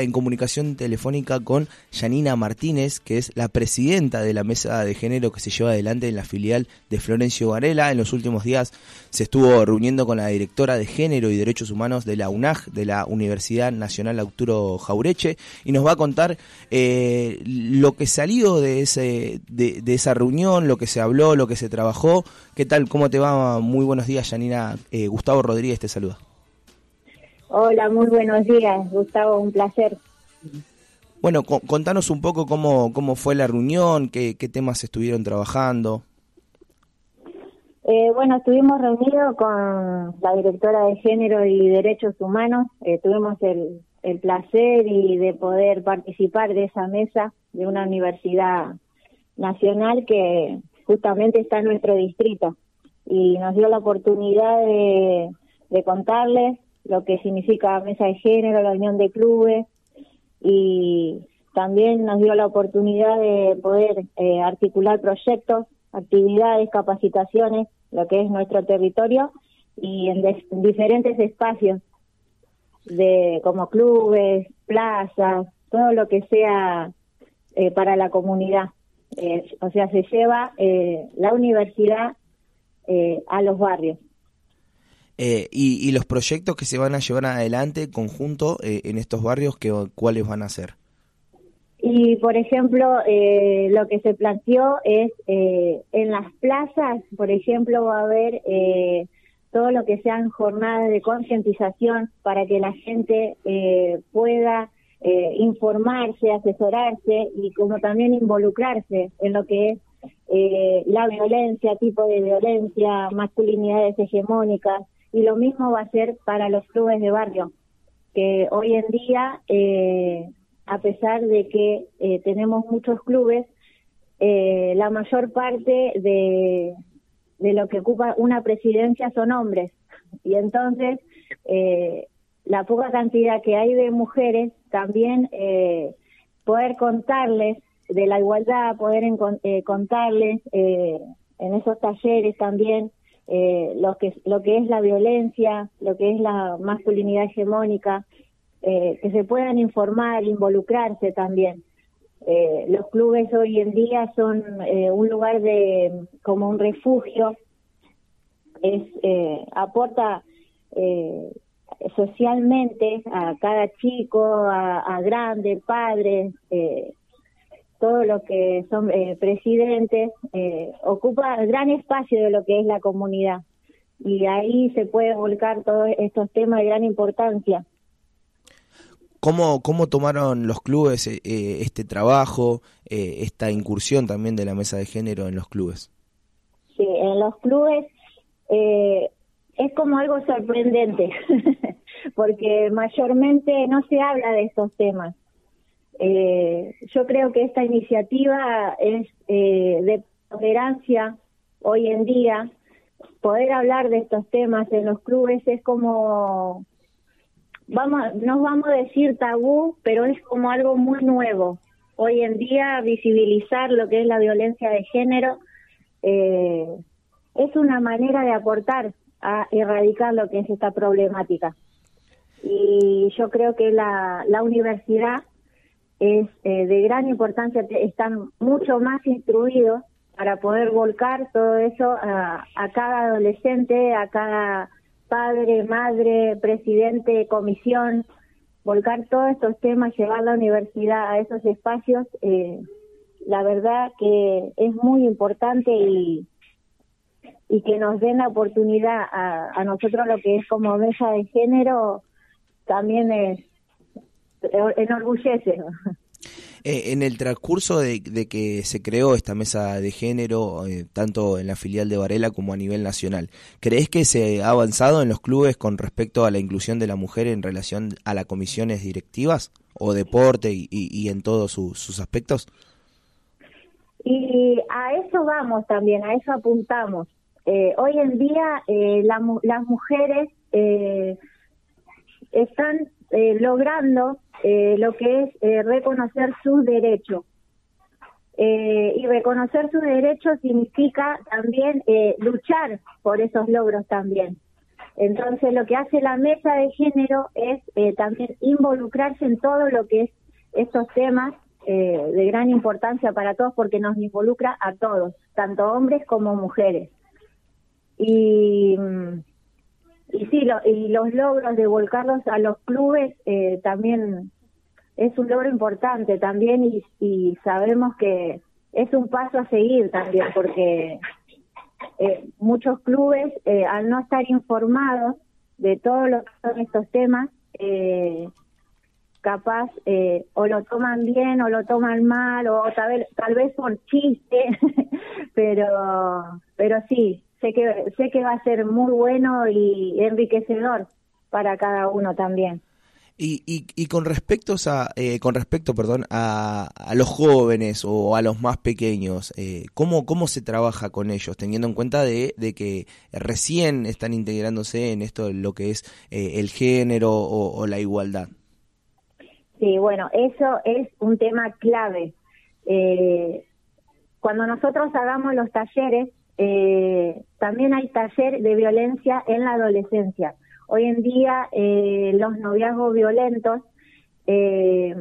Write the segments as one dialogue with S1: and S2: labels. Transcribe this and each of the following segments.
S1: en comunicación telefónica con Janina Martínez, que es la presidenta de la mesa de género que se lleva adelante en la filial de Florencio Varela. En los últimos días se estuvo reuniendo con la directora de género y derechos humanos de la UNAG, de la Universidad Nacional Arturo Jaureche, y nos va a contar eh, lo que salió de, ese, de, esa reunión, lo que se habló, lo que se trabajó. ¿Qué tal? ¿Cómo te va? Muy buenos días, Janina. Eh, Gustavo Rodríguez te saluda.
S2: Hola, muy buenos días, Gustavo, un placer.
S1: Bueno, contanos un poco cómo, cómo fue la reunión, qué, temas estuvieron trabajando.
S2: Eh, bueno, estuvimos reunidos con la directora de Género y Derechos Humanos. Eh, tuvimos el, el placer y de poder participar de esa mesa de una universidad nacional que justamente está en nuestro distrito y nos dio la oportunidad de, de contarles lo que significa mesa de género, la unión de clubes y también nos dio la oportunidad de poder eh, articular proyectos, actividades, capacitaciones, lo que es nuestro territorio y en, diferentes espacios de como clubes, plazas, todo lo que sea eh, para la comunidad. Eh, o sea, se lleva la universidad a los barrios.
S1: Eh, y, los proyectos que se van a llevar adelante conjunto eh, en estos barrios, que, ¿cuáles van a ser?
S2: Y, por ejemplo, eh, lo que se planteó es en las plazas, por ejemplo, va a haber todo lo que sean jornadas de concientización para que la gente pueda informarse, asesorarse y como también involucrarse en lo que es la violencia, tipo de violencia, masculinidades hegemónicas, y lo mismo va a ser para los clubes de barrio, que hoy en día, eh, a pesar de que eh, tenemos muchos clubes, eh, la mayor parte de, de lo que ocupa una presidencia son hombres. Y entonces, la poca cantidad que hay de mujeres, también poder contarles de la igualdad, poder contarles en esos talleres también eh, lo, que, lo que es la violencia, lo que es la masculinidad hegemónica, eh, que se puedan informar, involucrarse también. Eh, los clubes hoy en día son un lugar de como un refugio, es aporta socialmente a cada chico, a, a grandes, padres, todo lo que son eh, presidentes, eh, ocupa gran espacio de lo que es la comunidad. Y ahí se puede volcar todos estos temas de gran importancia.
S1: ¿Cómo, cómo tomaron los clubes eh, este trabajo, esta incursión también de la mesa de género en los clubes?
S2: Sí, en los clubes es como algo sorprendente, porque mayormente no se habla de estos temas. Eh, yo creo que esta iniciativa es eh, de tolerancia hoy en día. Poder hablar de estos temas en los clubes es como, vamos, no vamos a decir tabú, pero es como algo muy nuevo. Hoy en día visibilizar lo que es la violencia de género eh, es una manera de aportar a erradicar lo que es esta problemática. Y yo creo que la, la universidad es eh, de gran importancia, están mucho más instruidos para poder volcar todo eso a, cada adolescente, a cada padre, madre, presidente, comisión, volcar todos estos temas, llevar la universidad a esos espacios, eh, la verdad que es muy importante y, y que nos den la oportunidad a, a nosotros lo que es como mesa de género, también es enorgullece.
S1: Eh, en el transcurso de, que se creó esta mesa de género, eh, tanto en la filial de Varela como a nivel nacional, ¿crees que se ha avanzado en los clubes con respecto a la inclusión de la mujer en relación a las comisiones directivas o deporte y, en todos sus aspectos?
S2: Y a eso vamos también, a eso apuntamos. Eh, hoy en día las mujeres están logrando eh, lo que es eh, reconocer sus derechos. Eh, y reconocer sus derechos significa también luchar por esos logros también. Entonces, lo que hace la mesa de género es eh, también involucrarse en todo lo que es estos temas eh, de gran importancia para todos porque nos involucra a todos, tanto hombres como mujeres. Y, mm, y sí, y los logros de volcarlos a los clubes eh, también es un logro importante también y, y sabemos que es un paso a seguir también porque eh, muchos clubes, eh, al no estar informados de todo lo que son estos temas, eh, capaz eh, o lo toman bien o lo toman mal o tal vez, tal vez por chiste, pero pero sí, sé que sé que va a ser muy bueno y enriquecedor para cada uno también.
S1: Y, y, con respecto a, eh, con respecto, perdón, a, a, los jóvenes o a los más pequeños, eh, ¿cómo, ¿cómo se trabaja con ellos, teniendo en cuenta de, de que recién están integrándose en esto, lo que es eh, el género o, la igualdad?
S2: Sí, bueno, eso es un tema clave. Eh, cuando nosotros hagamos los talleres, también hay taller de violencia en la adolescencia Hoy en día eh, los noviazgos violentos, eh,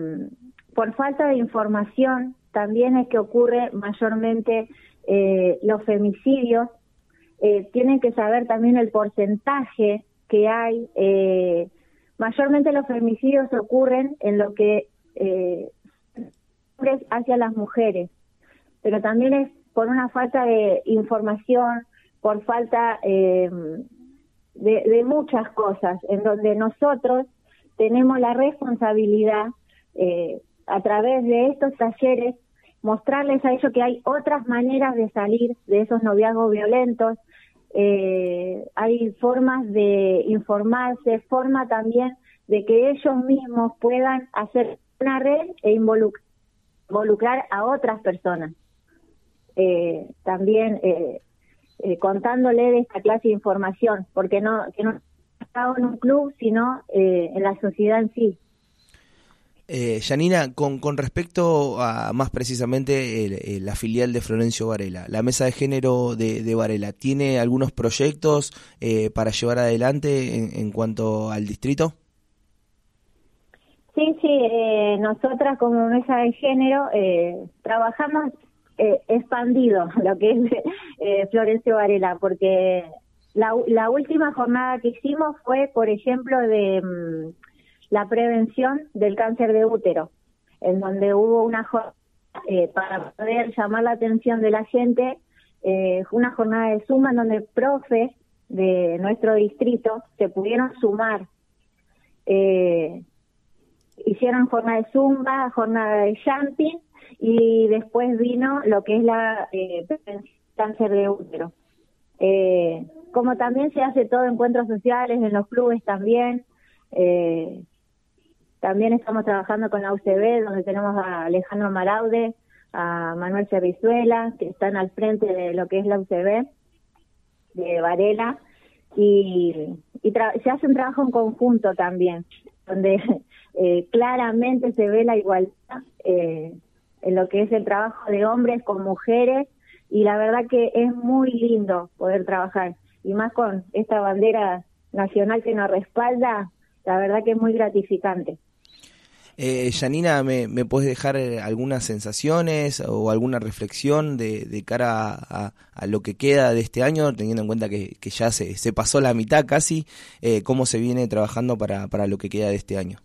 S2: por falta de información, también es que ocurre mayormente eh, los femicidios. tienen que saber también el porcentaje que hay. mayormente los femicidios ocurren en lo que hacia las mujeres, pero también es por una falta de información, por falta de, muchas cosas, en donde nosotros tenemos la responsabilidad, eh, a través de estos talleres, mostrarles a ellos que hay otras maneras de salir de esos noviazgos violentos, eh, hay formas de informarse, forma también de que ellos mismos puedan hacer una red e involucrar a otras personas. Eh, también eh, eh, contándole de esta clase de información, porque no, que no estado en un club, sino eh, en la sociedad en sí.
S1: Eh, Janina, con, con respecto a más precisamente la filial de Florencio Varela, la mesa de género de, de Varela, ¿tiene algunos proyectos eh, para llevar adelante en, en, cuanto al distrito?
S2: Sí, sí, eh, nosotras como mesa de género trabajamos eh, expandido lo que es eh, Florencio Varela, porque la, la, última jornada que hicimos fue, por ejemplo, de mm, la prevención del cáncer de útero, en donde hubo una jornada eh, para poder llamar la atención de la gente, eh, una jornada de suma en donde profes de nuestro distrito se pudieron sumar. Eh, hicieron jornada de zumba, jornada de jumping y después vino lo que es la eh, cáncer de útero. Eh, como también se hace todo encuentros sociales en los clubes también, eh, también estamos trabajando con la UCB, donde tenemos a Alejandro Maraude, a Manuel Cerrizuela, que están al frente de lo que es la UCB de Varela, y, se hace un trabajo en conjunto también, donde eh, claramente se ve la igualdad eh, en lo que es el trabajo de hombres con mujeres y la verdad que es muy lindo poder trabajar y más con esta bandera nacional que nos respalda, la verdad que es muy gratificante.
S1: Eh, Janina, ¿me, ¿me puedes dejar eh, algunas sensaciones o alguna reflexión de, cara a, a, lo que queda de este año, teniendo en cuenta que, que ya se, se pasó la mitad casi? Eh, ¿Cómo se viene trabajando para, para lo que queda de este año?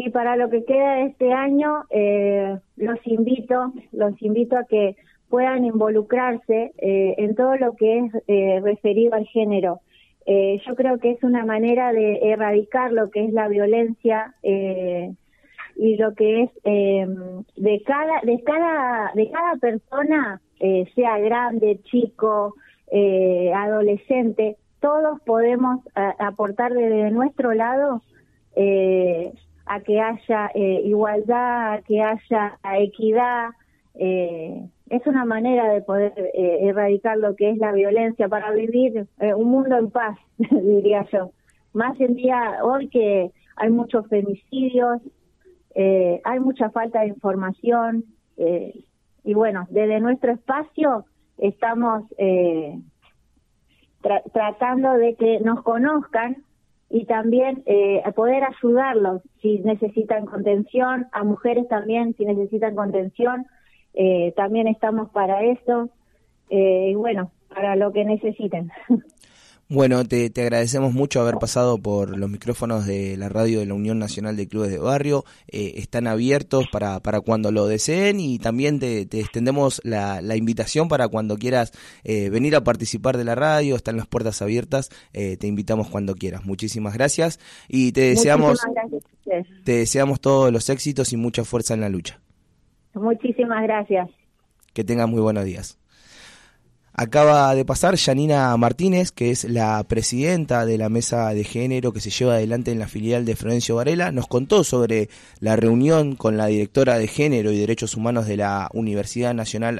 S2: Y para lo que queda de este año, eh, los invito, los invito a que puedan involucrarse eh, en todo lo que es eh, referido al género. Eh, yo creo que es una manera de erradicar lo que es la violencia y lo que es em, de cada de cada de cada persona, sea grande, chico, adolescente, todos podemos aportar desde nuestro lado eh, a que haya eh, igualdad, a que haya equidad. Eh, es una manera de poder eh, erradicar lo que es la violencia para vivir un mundo en paz, diría yo. Más en día hoy que hay muchos femicidios, hay mucha falta de información y bueno, desde nuestro espacio estamos tratando de que nos conozcan y también eh, poder ayudarlos si necesitan contención, a mujeres también si necesitan contención, eh, también estamos para eso, eh, y bueno, para lo que necesiten.
S1: Bueno, te, agradecemos mucho haber pasado por los micrófonos de la radio de la Unión Nacional de Clubes de Barrio. Eh, están abiertos para, para cuando lo deseen y también te, extendemos la, invitación para cuando quieras eh, venir a participar de la radio. Están las puertas abiertas. Eh, te invitamos cuando quieras. Muchísimas gracias y te deseamos, te deseamos todos los éxitos y mucha fuerza en la lucha.
S2: Muchísimas gracias.
S1: Que tengas muy buenos días. Acaba de pasar Janina Martínez, que es la presidenta de la mesa de género que se lleva adelante en la filial de Florencio Varela, nos contó sobre la reunión con la directora de género y derechos humanos de la Universidad Nacional